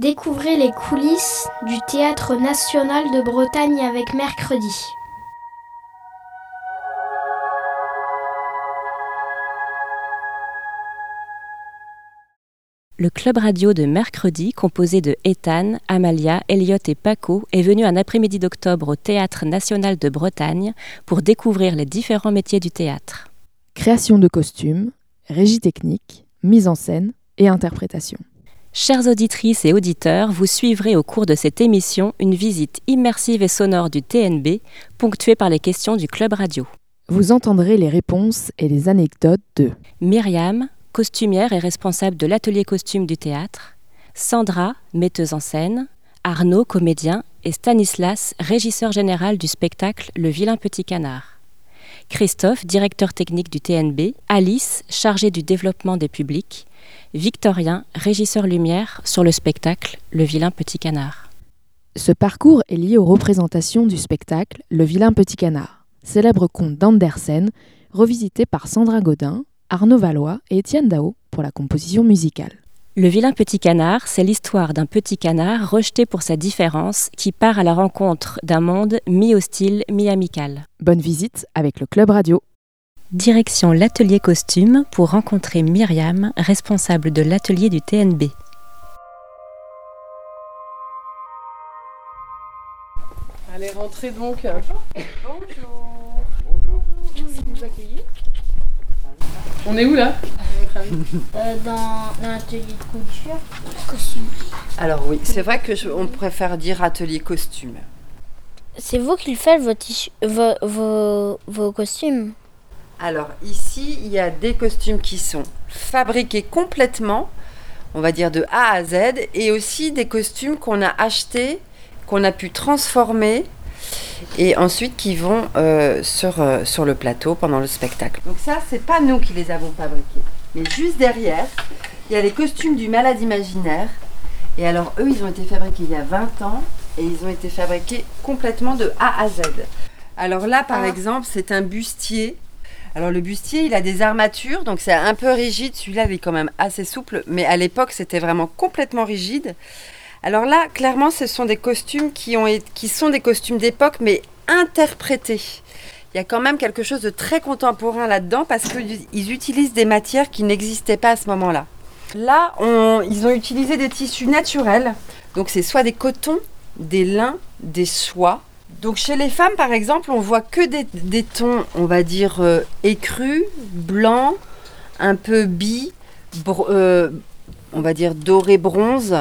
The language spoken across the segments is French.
Découvrez les coulisses du Théâtre national de Bretagne avec mercredi. Le club radio de mercredi, composé de Ethan, Amalia, Elliot et Paco, est venu un après-midi d'octobre au Théâtre national de Bretagne pour découvrir les différents métiers du théâtre. Création de costumes, régie technique, mise en scène et interprétation. Chères auditrices et auditeurs, vous suivrez au cours de cette émission une visite immersive et sonore du TNB, ponctuée par les questions du club radio. Vous entendrez les réponses et les anecdotes de Myriam, costumière et responsable de l'atelier costume du théâtre, Sandra, metteuse en scène, Arnaud, comédien, et Stanislas, régisseur général du spectacle Le vilain petit canard. Christophe, directeur technique du TNB, Alice, chargée du développement des publics, Victorien, régisseur lumière sur le spectacle Le vilain petit canard. Ce parcours est lié aux représentations du spectacle Le vilain petit canard, célèbre conte d'Andersen, revisité par Sandra Godin, Arnaud Valois et Étienne Dao pour la composition musicale. Le vilain petit canard, c'est l'histoire d'un petit canard rejeté pour sa différence qui part à la rencontre d'un monde mi-hostile, mi-amical. Bonne visite avec le Club Radio. Direction l'atelier costume pour rencontrer Myriam, responsable de l'atelier du TNB. Allez, rentrez donc. Bonjour. Merci de nous accueillir. On est où là? Euh, dans l'atelier de couture, costume. Alors oui, c'est vrai que je- on préfère dire atelier costume. C'est vous qui le faites, vos, tissus- vos, vos, vos costumes? Alors ici, il y a des costumes qui sont fabriqués complètement, on va dire de A à Z, et aussi des costumes qu'on a achetés, qu'on a pu transformer, et ensuite qui vont euh, sur, euh, sur le plateau pendant le spectacle. Donc ça, c'est pas nous qui les avons fabriqués. Mais juste derrière, il y a les costumes du malade imaginaire. Et alors eux, ils ont été fabriqués il y a 20 ans, et ils ont été fabriqués complètement de A à Z. Alors là, par Ah. exemple, c'est un bustier alors le bustier, il a des armatures, donc c'est un peu rigide. Celui-là, il est quand même assez souple, mais à l'époque, c'était vraiment complètement rigide. Alors là, clairement, ce sont des costumes qui, ont, été- qui sont des costumes d'époque, mais interprétés. Il y a quand même quelque chose de très contemporain là-dedans parce qu'ils utilisent des matières qui n'existaient pas à ce moment-là. Là, ils ont utilisé des tissus naturels, donc c'est soit des cotons, des lins, des soies. Donc chez les femmes, par exemple, on voit que des, tons, on va dire, euh, écrus, blancs, un peu br- euh, on va dire doré bronze.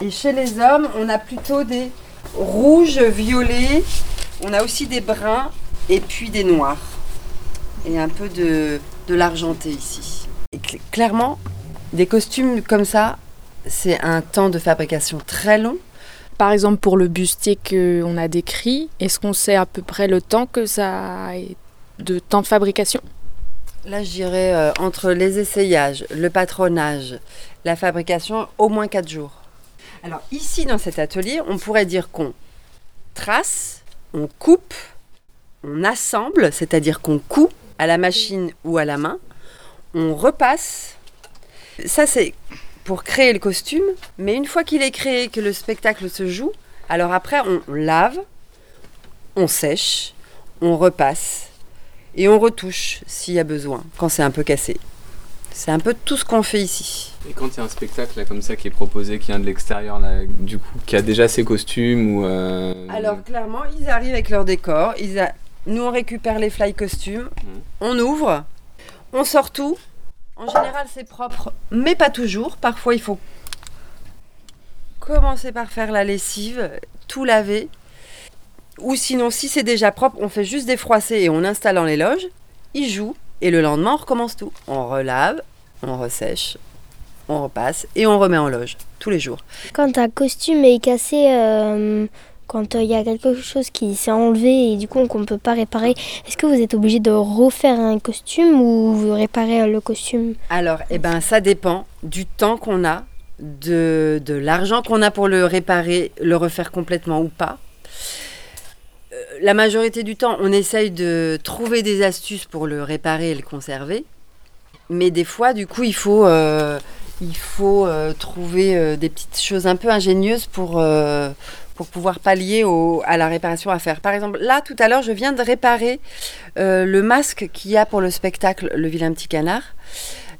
Et chez les hommes, on a plutôt des rouges, violets, on a aussi des bruns et puis des noirs. Et un peu de, de l'argenté ici. Et cl- clairement, des costumes comme ça, c'est un temps de fabrication très long. Par exemple, pour le bustier qu'on a décrit, est-ce qu'on sait à peu près le temps que ça a de temps de fabrication? Là, je dirais euh, entre les essayages, le patronage, la fabrication, au moins 4 jours. Alors ici, dans cet atelier, on pourrait dire qu'on trace, on coupe, on assemble, c'est-à-dire qu'on coud à la machine ou à la main, on repasse. Ça, c'est pour créer le costume, mais une fois qu'il est créé, que le spectacle se joue, alors après, on lave, on sèche, on repasse et on retouche s'il y a besoin, quand c'est un peu cassé. C'est un peu tout ce qu'on fait ici. Et quand il y a un spectacle là, comme ça qui est proposé, qui vient de l'extérieur, là, du coup, qui a déjà ses costumes ou. euh, Alors clairement, ils arrivent avec leur décor. Ils a- Nous, on récupère les fly costumes, on ouvre, on sort tout. En général, c'est propre, mais pas toujours. Parfois, il faut commencer par faire la lessive, tout laver. Ou sinon, si c'est déjà propre, on fait juste défroisser et on installe dans les loges. Il joue et le lendemain, on recommence tout. On relave, on ressèche, on repasse et on remet en loge tous les jours. Quand un costume est cassé, euh, quand il y a quelque chose qui s'est enlevé et du coup qu'on ne peut pas réparer, est-ce que vous êtes obligé de refaire un costume ou vous réparez le costume? Alors, eh ben, ça dépend du temps qu'on a, de, de l'argent qu'on a pour le réparer, le refaire complètement ou pas. Euh, La majorité du temps, on essaye de trouver des astuces pour le réparer et le conserver. Mais des fois, du coup, il faut, euh, il faut euh, trouver euh, des petites choses un peu ingénieuses pour, euh, pour pouvoir pallier à la réparation à faire. Par exemple, là, tout à l'heure, je viens de réparer euh, le masque qu'il y a pour le spectacle Le vilain petit canard.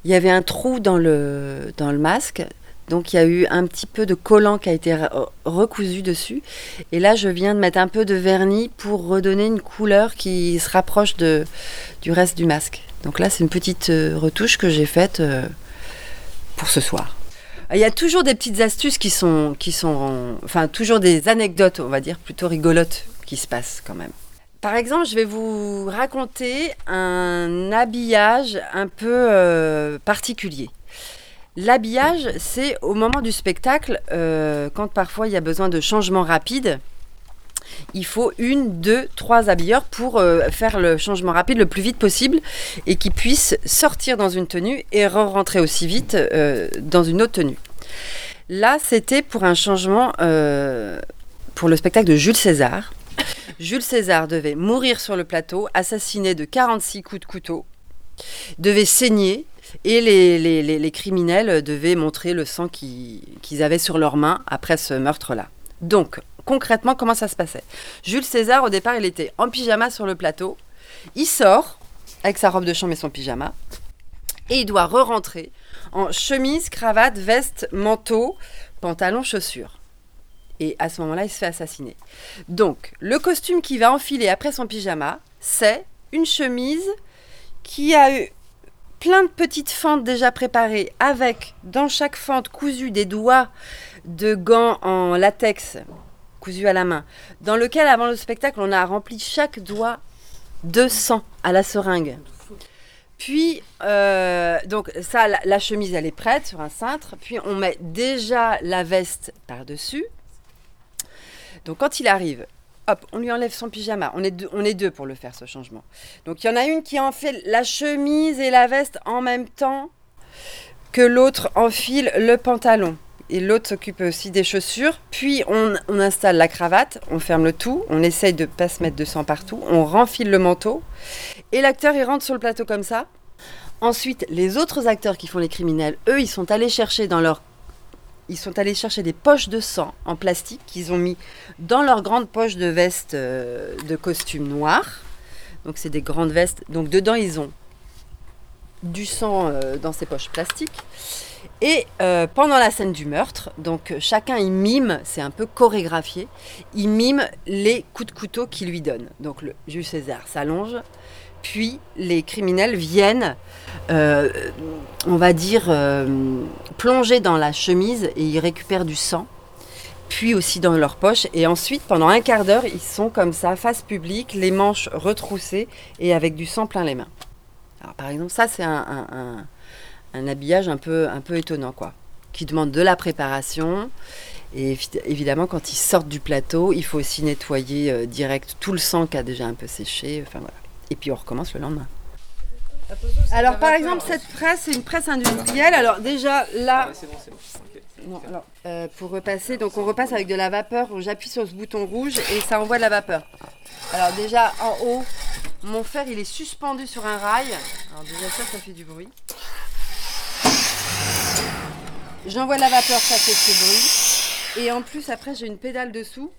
Il y avait un trou dans le, dans le masque. Donc il y a eu un petit peu de collant qui a été re- recousu dessus. Et là, je viens de mettre un peu de vernis pour redonner une couleur qui se rapproche de, du reste du masque. Donc là, c'est une petite euh, retouche que j'ai faite euh, pour ce soir. Il y a toujours des petites astuces qui sont, qui sont, enfin toujours des anecdotes, on va dire, plutôt rigolotes qui se passent quand même. Par exemple, je vais vous raconter un habillage un peu euh, particulier. L'habillage, c'est au moment du spectacle, euh, quand parfois il y a besoin de changements rapides. Il faut une, deux, trois habilleurs pour euh, faire le changement rapide le plus vite possible et qu'ils puissent sortir dans une tenue et re-rentrer aussi vite euh, dans une autre tenue. Là, c'était pour un changement euh, pour le spectacle de Jules César. Jules César devait mourir sur le plateau, assassiné de 46 coups de couteau, devait saigner et les, criminels devaient montrer le sang qui- qu'ils avaient sur leurs mains après ce meurtre-là. Donc, concrètement, comment ça se passait Jules César, au départ, il était en pyjama sur le plateau. Il sort avec sa robe de chambre et son pyjama. Et il doit re-rentrer en chemise, cravate, veste, manteau, pantalon, chaussures. Et à ce moment-là, il se fait assassiner. Donc, le costume qu'il va enfiler après son pyjama, c'est une chemise qui a eu plein de petites fentes déjà préparées, avec dans chaque fente cousu des doigts de gants en latex cousus à la main, dans lequel avant le spectacle on a rempli chaque doigt de sang à la seringue. Puis, euh, donc ça, la, la chemise elle est prête sur un cintre, puis on met déjà la veste par-dessus. Donc quand il arrive, hop, on lui enlève son pyjama. On est deux, on est deux pour le faire ce changement. Donc il y en a une qui en fait la chemise et la veste en même temps que l'autre enfile le pantalon. Et l'autre s'occupe aussi des chaussures. Puis on, installe la cravate, on ferme le tout, on essaye de ne pas se mettre de sang partout, on renfile le manteau. Et l'acteur, il rentre sur le plateau comme ça. Ensuite, les autres acteurs qui font les criminels, eux, ils sont allés chercher dans leur ils sont allés chercher des poches de sang en plastique qu'ils ont mis dans leur grande poche de veste euh, de costume noir. Donc c'est des grandes vestes. Donc dedans ils ont du sang euh, dans ces poches plastiques. Et euh, pendant la scène du meurtre, donc euh, chacun il mime, c'est un peu chorégraphié, il mime les coups de couteau qu'il lui donne. Donc le Jules César s'allonge, puis les criminels viennent, euh, on va dire, plonger dans la chemise et ils récupèrent du sang, puis aussi dans leur poche. Et ensuite, pendant un quart d'heure, ils sont comme ça, face publique, les manches retroussées et avec du sang plein les mains. Alors par exemple, ça c'est un- un habillage un peu, un peu étonnant, quoi, qui demande de la préparation. Et évi- évidemment, quand ils sortent du plateau, il faut aussi nettoyer euh, direct tout le sang qui a déjà un peu séché. Enfin voilà. Et puis on recommence le lendemain. Alors par exemple, cette presse, c'est une presse industrielle. Alors déjà là, c'est bon, c'est bon. Ok. non, alors, euh, pour repasser, donc on repasse avec de la vapeur. J'appuie sur ce bouton rouge et ça envoie de la vapeur. Alors déjà en haut, mon fer il est suspendu sur un rail. Alors déjà ça, ça fait du bruit. J'envoie la vapeur, ça fait ce bruit. Et en plus après j'ai une pédale dessous.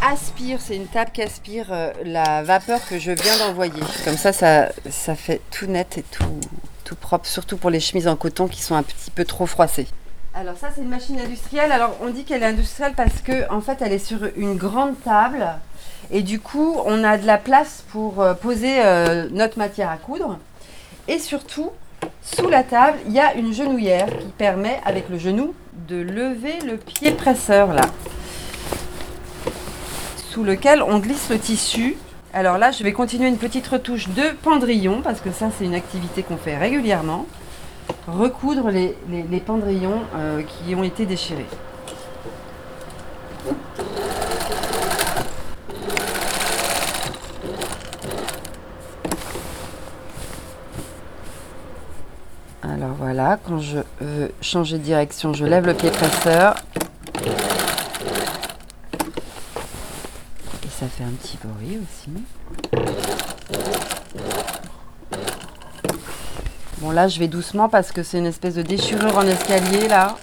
Aspire, c'est une table qui aspire euh, la vapeur que je viens d'envoyer. Comme ça, ça, ça fait tout net et tout, tout propre, surtout pour les chemises en coton qui sont un petit peu trop froissées. Alors ça, c'est une machine industrielle. Alors on dit qu'elle est industrielle parce que en fait, elle est sur une grande table et du coup, on a de la place pour euh, poser euh, notre matière à coudre. Et surtout, Sous la table, il y a une genouillère qui permet, avec le genou, de lever le pied presseur là, sous lequel on glisse le tissu. Alors là, je vais continuer une petite retouche de pendrillon, parce que ça, c'est une activité qu'on fait régulièrement. Recoudre les, les- pendrillons euh, qui ont été déchirés. Alors voilà, quand je veux changer de direction, je lève le pied presseur. Et ça fait un petit bruit aussi. Bon là, je vais doucement parce que c'est une espèce de déchirure en escalier là.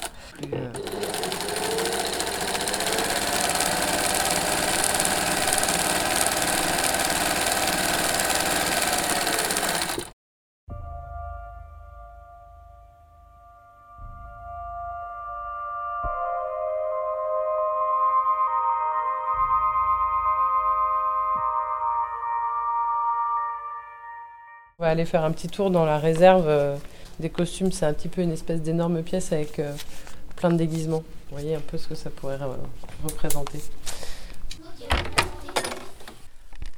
Aller faire un petit tour dans la réserve euh, des costumes. C'est un petit peu une espèce d'énorme pièce avec euh, plein de déguisements. Vous voyez un peu ce que ça pourrait représenter.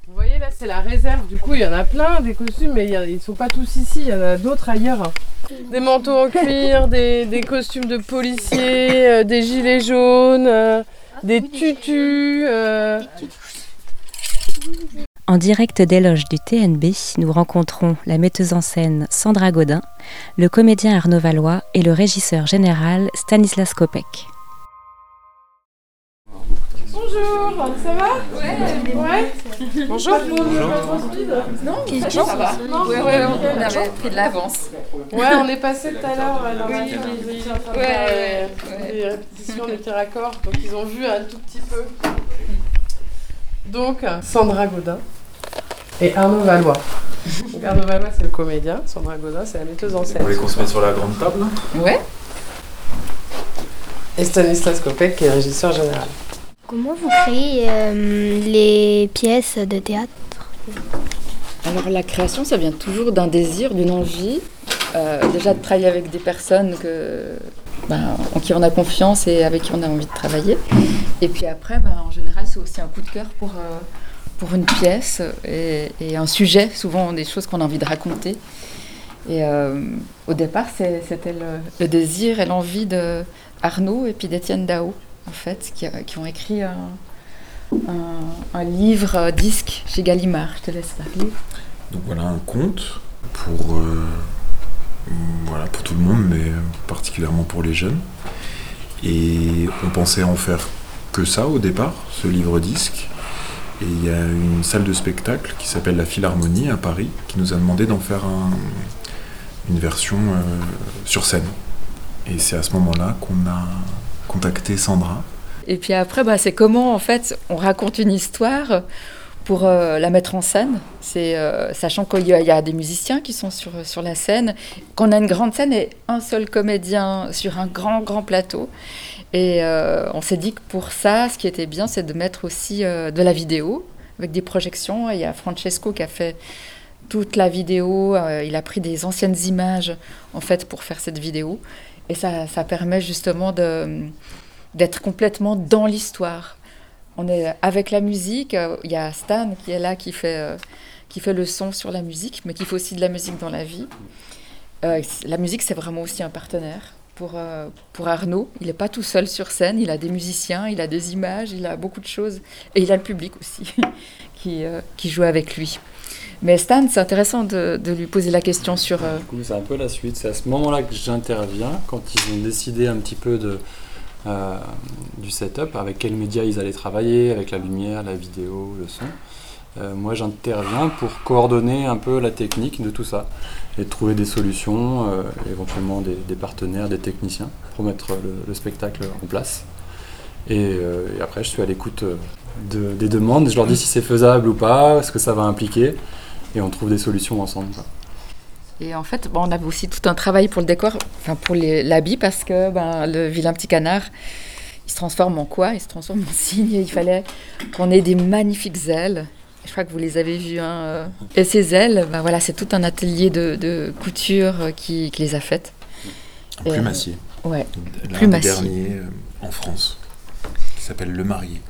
Vous voyez là, c'est la réserve. Du coup, il y en a plein des costumes, mais ils ne sont pas tous ici. Il y en a d'autres ailleurs. Des manteaux en cuir, des, des costumes de policiers, euh, des gilets jaunes, des tutus. En direct des loges du TNB, nous rencontrons la metteuse en scène Sandra Godin, le comédien Arnaud Valois et le régisseur général Stanislas Kopek. Bonjour, ça va? Ouais. Bonjour. Non, ça va? Ouais, ouais, on avait pris de l'avance. Ouais, on est passé tout à l'heure. alors, Oui, ils oui, de ouais, ouais, ouais. des répétitions, des petits raccords. Donc ils ont vu un tout petit peu. Donc Sandra Godin et Arnaud Valois. Donc, Arnaud Valois, c'est le comédien. Sandra Godin, c'est la metteuse en Vous scène. voulez qu'on se mette sur la grande table Ouais. Et Stanislas Kopek, qui est régisseur général. Comment vous créez euh, les pièces de théâtre? Alors la création, ça vient toujours d'un désir, d'une envie, euh, déjà de travailler avec des personnes que, ben, en qui on a confiance et avec qui on a envie de travailler. Et puis après, ben, en général, c'est aussi un coup de cœur pour, euh, pour une pièce et, un sujet, souvent des choses qu'on a envie de raconter. Et euh, au départ, c'était le, désir et l'envie de Arnaud et puis d'Étienne Dao, en fait, qui, a- qui ont écrit un, livre euh, disque chez Gallimard. Je te laisse parler. Donc voilà un conte pour, euh, voilà, pour tout le monde, mais particulièrement pour les jeunes. Et on pensait en faire que ça au départ, ce livre disque. Et il y a une salle de spectacle qui s'appelle la Philharmonie à Paris qui nous a demandé d'en faire un- une version euh, sur scène. Et c'est à ce moment-là qu'on a contacté Sandra Et puis après, bah, c'est comment en fait on raconte une histoire pour euh, la mettre en scène. C'est euh, sachant qu'il y, a- des musiciens qui sont sur, sur la scène, qu'on a une grande scène et un seul comédien sur un grand grand plateau. Et euh, on s'est dit que pour ça, ce qui était bien, c'est de mettre aussi de la vidéo avec des projections. Il y a Francesco qui a fait toute la vidéo. il a pris des anciennes images en fait pour faire cette vidéo. Et ça, ça permet justement d'être complètement dans l'histoire. On est avec la musique, euh, il y a Stan qui est là, qui fait, euh, qui fait le son sur la musique, mais qui fait aussi de la musique dans la vie. Euh, la musique, c'est vraiment aussi un partenaire pour, pour Arnaud. Il n'est pas tout seul sur scène, il a des musiciens, il a des images, il a beaucoup de choses. Et il a le public aussi qui, qui joue avec lui. Mais Stan, c'est intéressant de, de lui poser la question sur... Du coup, c'est un peu la suite. C'est à ce moment-là que j'interviens, quand ils ont décidé un petit peu de, euh, du setup, avec quels médias ils allaient travailler, avec la lumière, la vidéo, le son. Euh, moi, j'interviens pour coordonner un peu la technique de tout ça et trouver des solutions, euh, éventuellement des, partenaires, des techniciens, pour mettre le, le spectacle en place. Et, après, je suis à l'écoute de- des demandes. Je leur dis si c'est faisable ou pas, ce que ça va impliquer, et on trouve des solutions ensemble. Et en fait, bon, on avait aussi tout un travail pour le décor, enfin pour l'habit, parce que ben, le vilain petit canard, il se transforme en quoi? Il se transforme en cygne. Il fallait qu'on ait des magnifiques ailes. Je crois que vous les avez vus. Hein. euh. Et ces ailes, bah voilà, c'est tout un atelier de, de couture qui, qui les a faites. Et, euh, Plumassier. Ouais, Plumassier. derniers euh, en France, qui s'appelle Le Marié,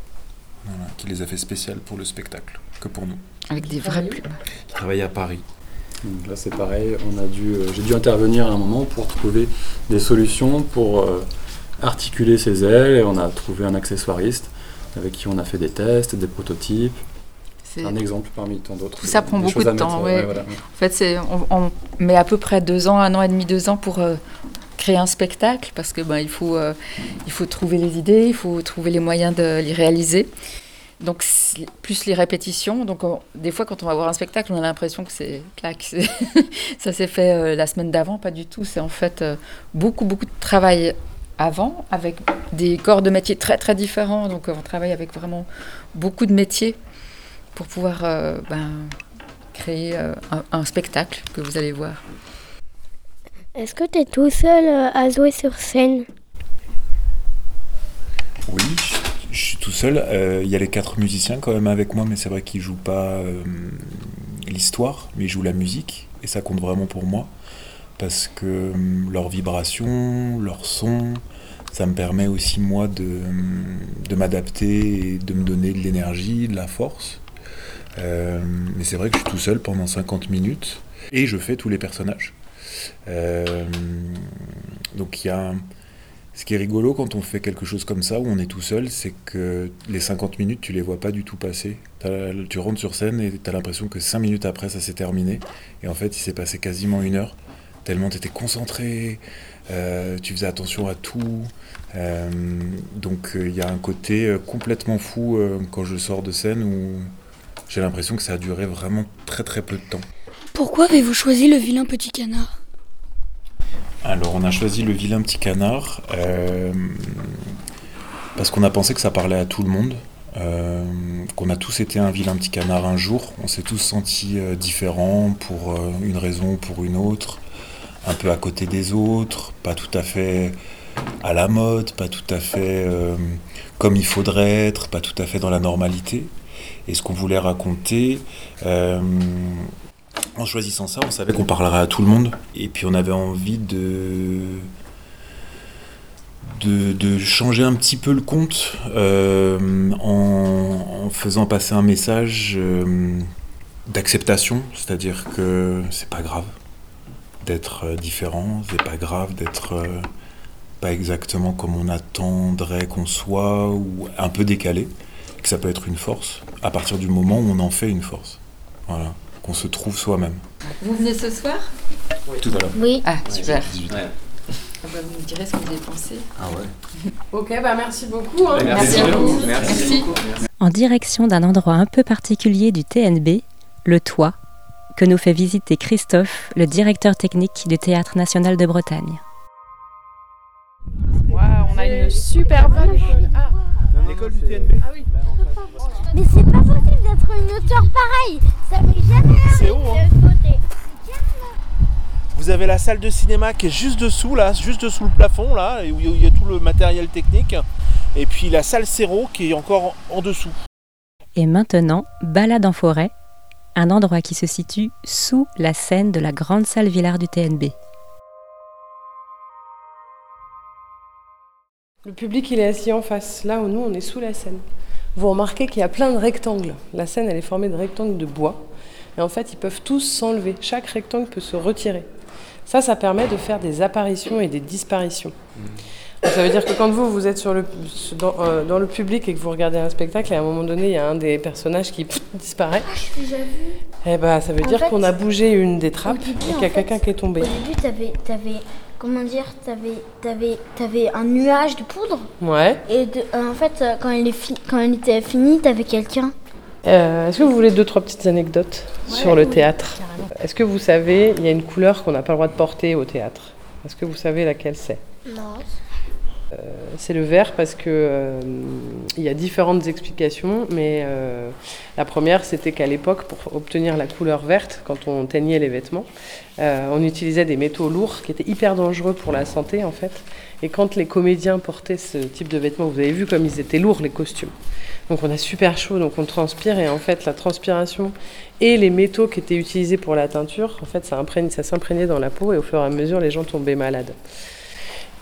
Voilà, qui les a fait spécial pour le spectacle, que pour nous. Avec des vraies plumes. Qui travaille à Paris. Donc là, c'est pareil. On a dû, euh, j'ai dû intervenir à un moment pour trouver des solutions pour euh, articuler ces ailes. Et on a trouvé un accessoiriste avec qui on a fait des tests, des prototypes. C'est- Un exemple parmi tant d'autres. Tout ça prend beaucoup de mettre, temps. ouais, ouais. voilà. En fait, c'est, on, on met à peu près deux ans, un an et demi, deux ans pour euh, créer un spectacle parce que ben, il, faut, il faut trouver les idées, il faut trouver les moyens de les réaliser. Donc, plus les répétitions. Donc, on- des fois, quand on va voir un spectacle, on a l'impression que c'est clac, c'est- ça s'est fait euh, la semaine d'avant. Pas du tout. C'est en fait euh, beaucoup, beaucoup de travail avant avec des corps de métier très, très différents. Donc, euh, on travaille avec vraiment beaucoup de métiers pour pouvoir euh, ben, créer euh, un, un spectacle que vous allez voir. Est-ce que tu es tout seul à jouer sur scène? Oui, je, suis tout seul. Euh, Il y a les quatre musiciens quand même avec moi, mais c'est vrai qu'ils jouent pas euh, l'histoire, mais ils jouent la musique, et ça compte vraiment pour moi, parce que euh, leur vibration, leur son, ça me permet aussi moi de, de m'adapter et de me donner de l'énergie, de la force. Mais c'est vrai que je suis tout seul pendant 50 minutes, et je fais tous les personnages. Donc il y a... Ce qui est rigolo quand on fait quelque chose comme ça, où on est tout seul, c'est que les 50 minutes, tu les vois pas du tout passer. Tu rentres sur scène et tu as l'impression que 5 minutes après, ça s'est terminé. Et en fait, il s'est passé quasiment une heure, tellement tu étais concentré, euh, tu faisais attention à tout. Euh, donc euh, il y a un côté complètement fou quand je sors de scène où j'ai l'impression que ça a duré vraiment très très peu de temps. Pourquoi avez-vous choisi le vilain petit canard? Alors, on a choisi le vilain petit canard euh, parce qu'on a pensé que ça parlait à tout le monde, euh, qu'on a tous été un vilain petit canard un jour. On s'est tous sentis euh, différents pour une raison ou pour une autre, un peu à côté des autres, pas tout à fait à la mode, pas tout à fait comme il faudrait être, pas tout à fait dans la normalité. Et ce qu'on voulait raconter, en choisissant ça, on savait qu'on parlerait à tout le monde. Et puis on avait envie de, de, changer un petit peu le compte euh, en, faisant passer un message euh, d'acceptation. C'est-à-dire que c'est pas grave d'être euh, différent, c'est pas grave d'être pas exactement comme on attendrait qu'on soit ou un peu décalé. Que ça peut être une force à partir du moment où on en fait une force. Voilà, qu'on se trouve soi-même. Vous venez ce soir Tout à l'heure. Oui. Ah, super. 18. Ah bah, vous me direz ce que vous avez pensé. Ah ouais. Ok, bah merci beaucoup. hein. Merci à vous. Merci. En direction d'un endroit un peu particulier du TNB, le toit, que nous fait visiter Christophe, le directeur technique du Théâtre national de Bretagne. on a une super vue. L'école du TNB. Ah oui. Mais c'est pas possible d'être une hauteur pareille Ça m'est jamais C'est haut, de hein. Vous avez la salle de cinéma qui est juste dessous, là, juste dessous le plafond, là, où il y a tout le matériel technique. Et puis la salle Céro qui est encore en dessous. Et maintenant, balade en forêt, un endroit qui se situe sous la scène de la grande salle Villard du TNB. Le public, il est assis en face, là où nous, on est sous la scène. Vous remarquez qu'il y a plein de rectangles. La scène, elle est formée de rectangles de bois. Et en fait, ils peuvent tous s'enlever. Chaque rectangle peut se retirer. Ça, ça permet de faire des apparitions et des disparitions. Donc, ça veut dire que quand vous, vous êtes sur le, dans, euh, dans le public et que vous regardez un spectacle, et à un moment donné, il y a un des personnages qui pff, disparaît, déjà vu. eh ben, ça veut En dire qu'on a bougé une des trappes début, et qu'il y a quelqu'un qui est tombé. Au début, t'avais, t'avais, comment dire, t'avais, t'avais, t'avais un nuage de poudre. Ouais. Et de- euh, en fait, euh, quand il, est fi- quand il était fini, t'avais quelqu'un. Euh, Est-ce que vous voulez deux, trois petites anecdotes sur le théâtre? Est-ce que vous savez, il y a une couleur qu'on n'a pas le droit de porter au théâtre? Est-ce que vous savez laquelle c'est? Non. Euh, c'est le vert parce que euh, il y a différentes explications, mais euh, la première c'était qu'à l'époque, pour obtenir la couleur verte, quand on teignait les vêtements, on utilisait des métaux lourds qui étaient hyper dangereux pour la santé en fait. Et quand les comédiens portaient ce type de vêtements, vous avez vu comme ils étaient lourds les costumes. Donc on a super chaud, donc on transpire et en fait la transpiration et les métaux qui étaient utilisés pour la teinture, en fait ça, ça s'imprégnait dans la peau et au fur et à mesure les gens tombaient malades.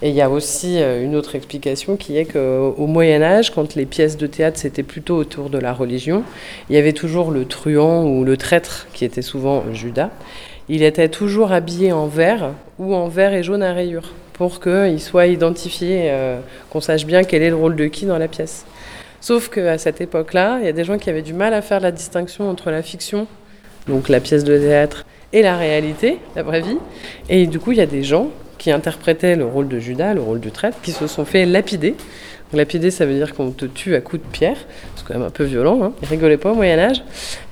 Et il y a aussi euh, une autre explication qui est qu'au Moyen Âge, quand les pièces de théâtre c'était plutôt autour de la religion, il y avait toujours le truand ou le traître qui était souvent Judas. Il était toujours habillé en vert ou en vert et jaune à rayures pour qu'il soit identifié, euh, qu'on sache bien quel est le rôle de qui dans la pièce. Sauf qu'à cette époque-là, il y a des gens qui avaient du mal à faire la distinction entre la fiction, donc la pièce de théâtre, et la réalité, la vraie vie. Et du coup, il y a des gens qui interprétaient le rôle de Judas, le rôle du traître, qui se sont fait lapider. Lapider, ça veut dire qu'on te tue à coups de pierre. C'est quand même un peu violent. Hein. Ils rigolaient pas au Moyen-Âge.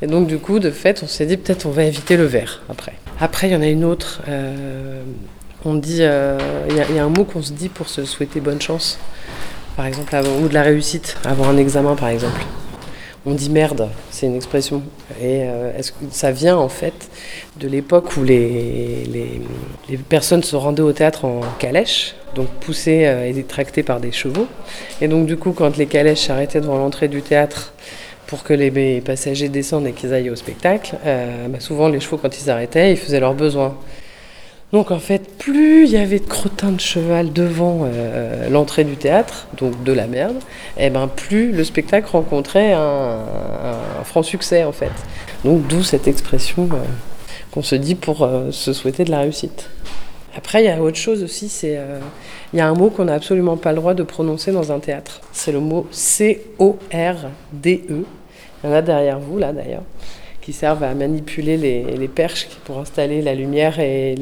Et donc, du coup, de fait, on s'est dit peut-être on va éviter le verre après. Après, il y en a une autre. Euh, on dit. Euh, il y, a un mot qu'on se dit pour se souhaiter bonne chance. Par exemple, ou de la réussite, avant un examen, par exemple on dit merde, c'est une expression. Et euh, est-ce que ça vient en fait de l'époque où les, les, personnes se rendaient au théâtre en calèche, donc poussées euh, et tractées par des chevaux. Et donc du coup, quand les calèches s'arrêtaient devant l'entrée du théâtre pour que les passagers descendent et qu'ils aillent au spectacle, euh, bah, souvent les chevaux quand ils arrêtaient, ils faisaient leurs besoins. Donc en fait, plus il y avait de crottins de cheval devant euh, l'entrée du théâtre, donc de la merde, et eh ben plus le spectacle rencontrait un, franc succès en fait. Donc d'où cette expression euh, qu'on se dit pour euh, se souhaiter de la réussite. Après, il y a autre chose aussi, c'est il y a un mot qu'on n'a absolument pas le droit de prononcer dans un théâtre. C'est le mot C-O-R-D-E. Il y en a derrière vous là d'ailleurs qui servent à manipuler les, perches pour installer la lumière et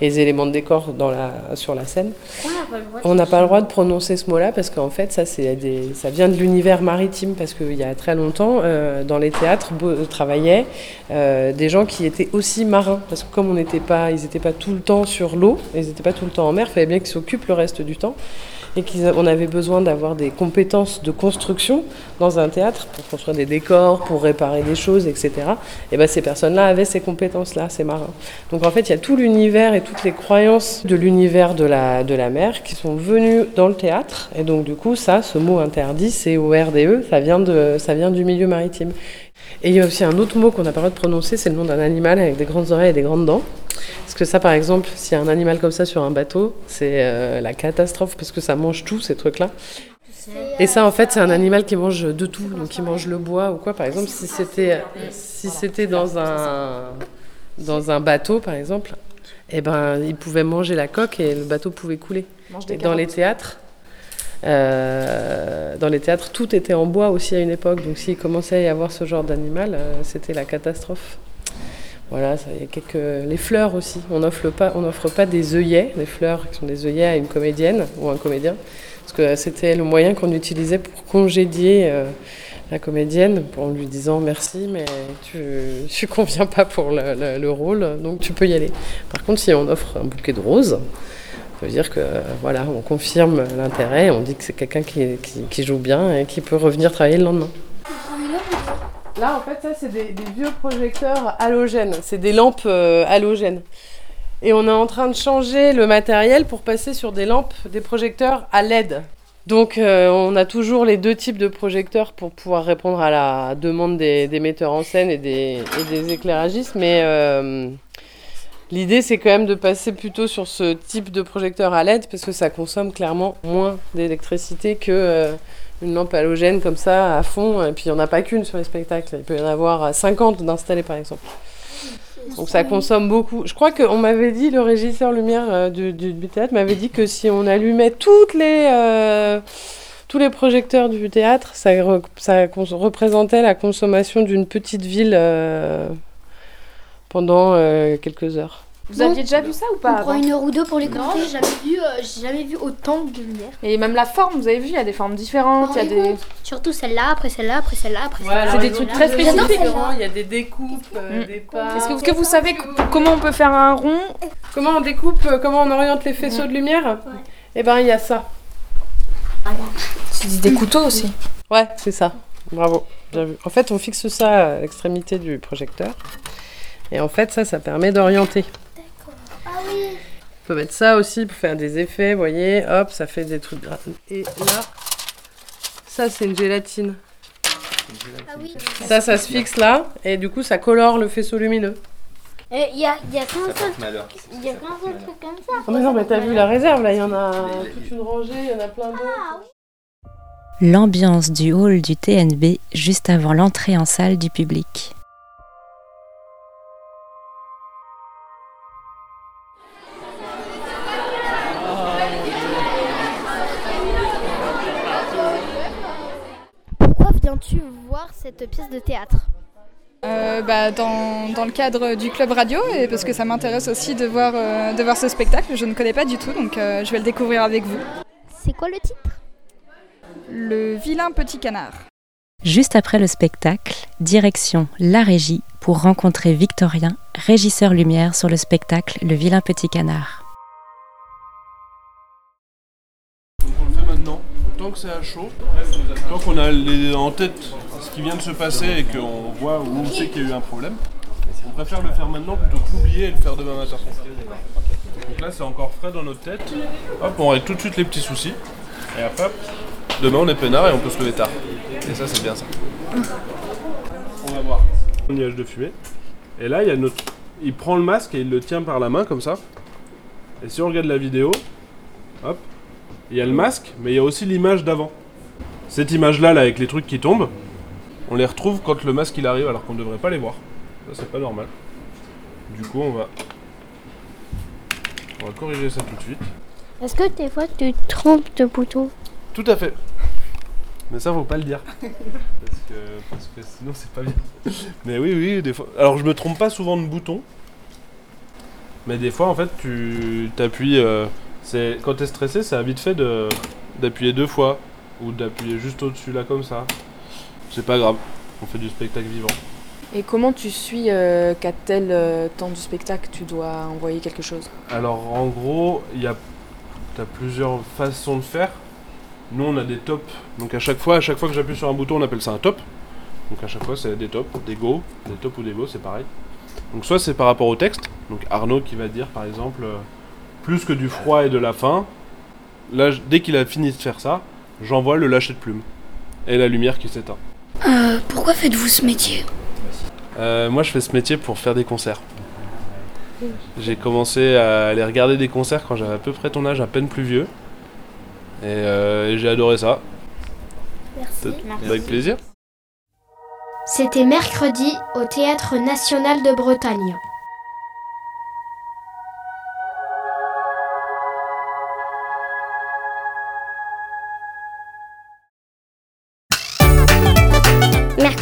les, éléments de décor dans la, sur la scène. On n'a pas le droit de prononcer ce mot-là parce qu'en fait, ça, des, ça vient de l'univers maritime parce qu'il y a très longtemps, euh, dans les théâtres, travaillaient euh, des gens qui étaient aussi marins. Parce que comme on n'était pas, ils n'étaient pas tout le temps sur l'eau, ils n'étaient pas tout le temps en mer, il fallait bien qu'ils s'occupent le reste du temps et qu'on avait besoin d'avoir des compétences de construction dans un théâtre pour construire des décors, pour réparer des choses, etc. Et ben ces personnes-là avaient ces compétences-là, ces marins. Donc en fait, il y a tout l'univers et toutes les croyances de l'univers de la, de la mer qui sont venues dans le théâtre. Et donc du coup, ça, ce mot interdit, c'est O-R-D-E, ça vient, de, ça vient du milieu maritime. Et il y a aussi un autre mot qu'on n'a pas le droit de prononcer, c'est le nom d'un animal avec des grandes oreilles et des grandes dents. Parce que ça, par exemple, s'il y a un animal comme ça sur un bateau, c'est euh, la catastrophe parce que ça mange tout, ces trucs-là. Et ça, en fait, c'est un animal qui mange de tout, donc qui mange le bois ou quoi. Par exemple, si c'était si c'était dans un dans un bateau, par exemple, eh ben, il pouvait manger la coque et le bateau pouvait couler. Et dans les théâtres, euh, dans les théâtres, tout était en bois aussi à une époque. Donc s'il commençait à y avoir ce genre d'animal, euh, c'était la catastrophe. Voilà, les fleurs aussi. On n'offre pas, pas des œillets, des fleurs qui sont des œillets à une comédienne ou un comédien, parce que c'était le moyen qu'on utilisait pour congédier euh, la comédienne, en lui disant merci, mais tu ne conviens pas pour le, le, rôle, donc tu peux y aller. Par contre, si on offre un bouquet de roses, dire que voilà, on confirme l'intérêt, on dit que c'est quelqu'un qui, qui, joue bien et qui peut revenir travailler le lendemain. Là, en fait, ça, c'est des, vieux projecteurs halogènes. C'est des lampes euh, halogènes. Et on est en train de changer le matériel pour passer sur des lampes, des projecteurs à LED. Donc, euh, on a toujours les deux types de projecteurs pour pouvoir répondre à la demande des, metteurs en scène et des, des éclairagistes. Mais euh, L'idée, c'est quand même de passer plutôt sur ce type de projecteur à LED parce que ça consomme clairement moins d'électricité que euh, une lampe halogène comme ça à fond. Et puis, il n'y en a pas qu'une sur les spectacles. Il peut y en avoir 50 d'installés, par exemple. Donc, ça consomme beaucoup. Je crois qu'on m'avait dit, le régisseur lumière euh, du, théâtre m'avait dit que si on allumait toutes les. Euh, tous les projecteurs du théâtre, ça représentait la consommation d'une petite ville pendant euh, quelques heures. Vous aviez déjà vu ça ou pas On prend une heure ou deux pour les compter. J'ai jamais vu, euh, j'ai jamais vu autant de lumière. Et même la forme, vous avez vu, il y a des formes différentes. Il y a des... Surtout celle-là, après celle-là, après celle-là, après celle-là. c'est des trucs très spécifiques. Il y a des découpes, euh, mm. des pas. Est-ce que, vous savez comment on peut faire un rond Comment on découpe, comment on oriente les faisceaux de lumière Eh ben, il y a ça. C'est des couteaux aussi. Ouais, c'est ça. Bravo, bien vu. En fait, on fixe ça à l'extrémité du projecteur. Et en fait, ça, ça permet d'orienter. Ah oui. On peut mettre ça aussi pour faire des effets, vous voyez. Hop, ça fait des trucs. gra- Et là, ça, c'est une gélatine. Ah oui. Ça, ça se fixe là. Et du coup, ça colore le faisceau lumineux. Il y a, y a qu'un seul malheur. il y a qu'un seul truc comme ça. Oh, mais non, mais t'as vu la réserve là, il y en a toute une rangée, il y en a plein d'autres. L'ambiance du hall du TNB juste avant l'entrée en salle du public. Cette pièce de théâtre Euh, bah, dans, dans le cadre du club radio et parce que ça m'intéresse aussi de voir, euh, de voir ce spectacle. Je ne connais pas du tout donc euh, je vais le découvrir avec vous. C'est quoi le titre? Le vilain petit canard. Juste après le spectacle, direction la régie pour rencontrer Victorien, régisseur lumière sur le spectacle Le vilain petit canard. On le fait maintenant, tant que c'est à chaud, tant qu'on a les- en tête ce qui vient de se passer et qu'on voit où on sait qu'il y a eu un problème. On préfère le faire maintenant plutôt que l'oublier et le faire demain matin. Donc là c'est encore frais dans notre tête. Hop, on règle tout de suite les petits soucis. Et après, hop, demain on est peinard et on peut se lever tard. Et ça c'est bien ça. On va voir. Un nuage de fumée. Et là il y a notre. Il prend le masque et il le tient par la main comme ça. Et si on regarde la vidéo, hop, il y a le masque, mais il y a aussi l'image d'avant. Cette image-là, là, avec les trucs qui tombent, on les retrouve quand le masque il arrive, alors qu'on ne devrait pas les voir. Ça, c'est pas normal. Du coup, on va... On va corriger ça tout de suite. Est-ce que des fois tu trompes de bouton? Tout à fait. Mais ça, faut pas le dire. Parce que, parce que sinon, c'est pas bien. Mais oui, oui, des fois. Alors, je me trompe pas souvent de bouton. Mais des fois, en fait, tu t'appuies. euh, c'est quand t'es stressé, c'est vite fait de d'appuyer deux fois ou d'appuyer juste au-dessus là comme ça. C'est pas grave. On fait du spectacle vivant. Et comment tu suis euh, qu'à tel euh, temps du spectacle tu dois envoyer quelque chose? Alors en gros, il y a t'as plusieurs façons de faire. Nous on a des tops. Donc à chaque fois, à chaque fois que j'appuie sur un bouton, on appelle ça un top. Donc à chaque fois c'est des tops, des go, des tops ou des go, c'est pareil. Donc soit c'est par rapport au texte. Donc Arnaud qui va dire par exemple euh, plus que du froid et de la faim. Là, dès qu'il a fini de faire ça, j'envoie le lâcher de plume et la lumière qui s'éteint. Euh, pourquoi faites-vous ce métier Euh, moi, je fais ce métier pour faire des concerts. J'ai commencé à aller regarder des concerts quand j'avais à peu près ton âge, à peine plus vieux. Et, euh, et j'ai adoré ça. Merci. Avec plaisir. C'était mercredi au Théâtre National de Bretagne.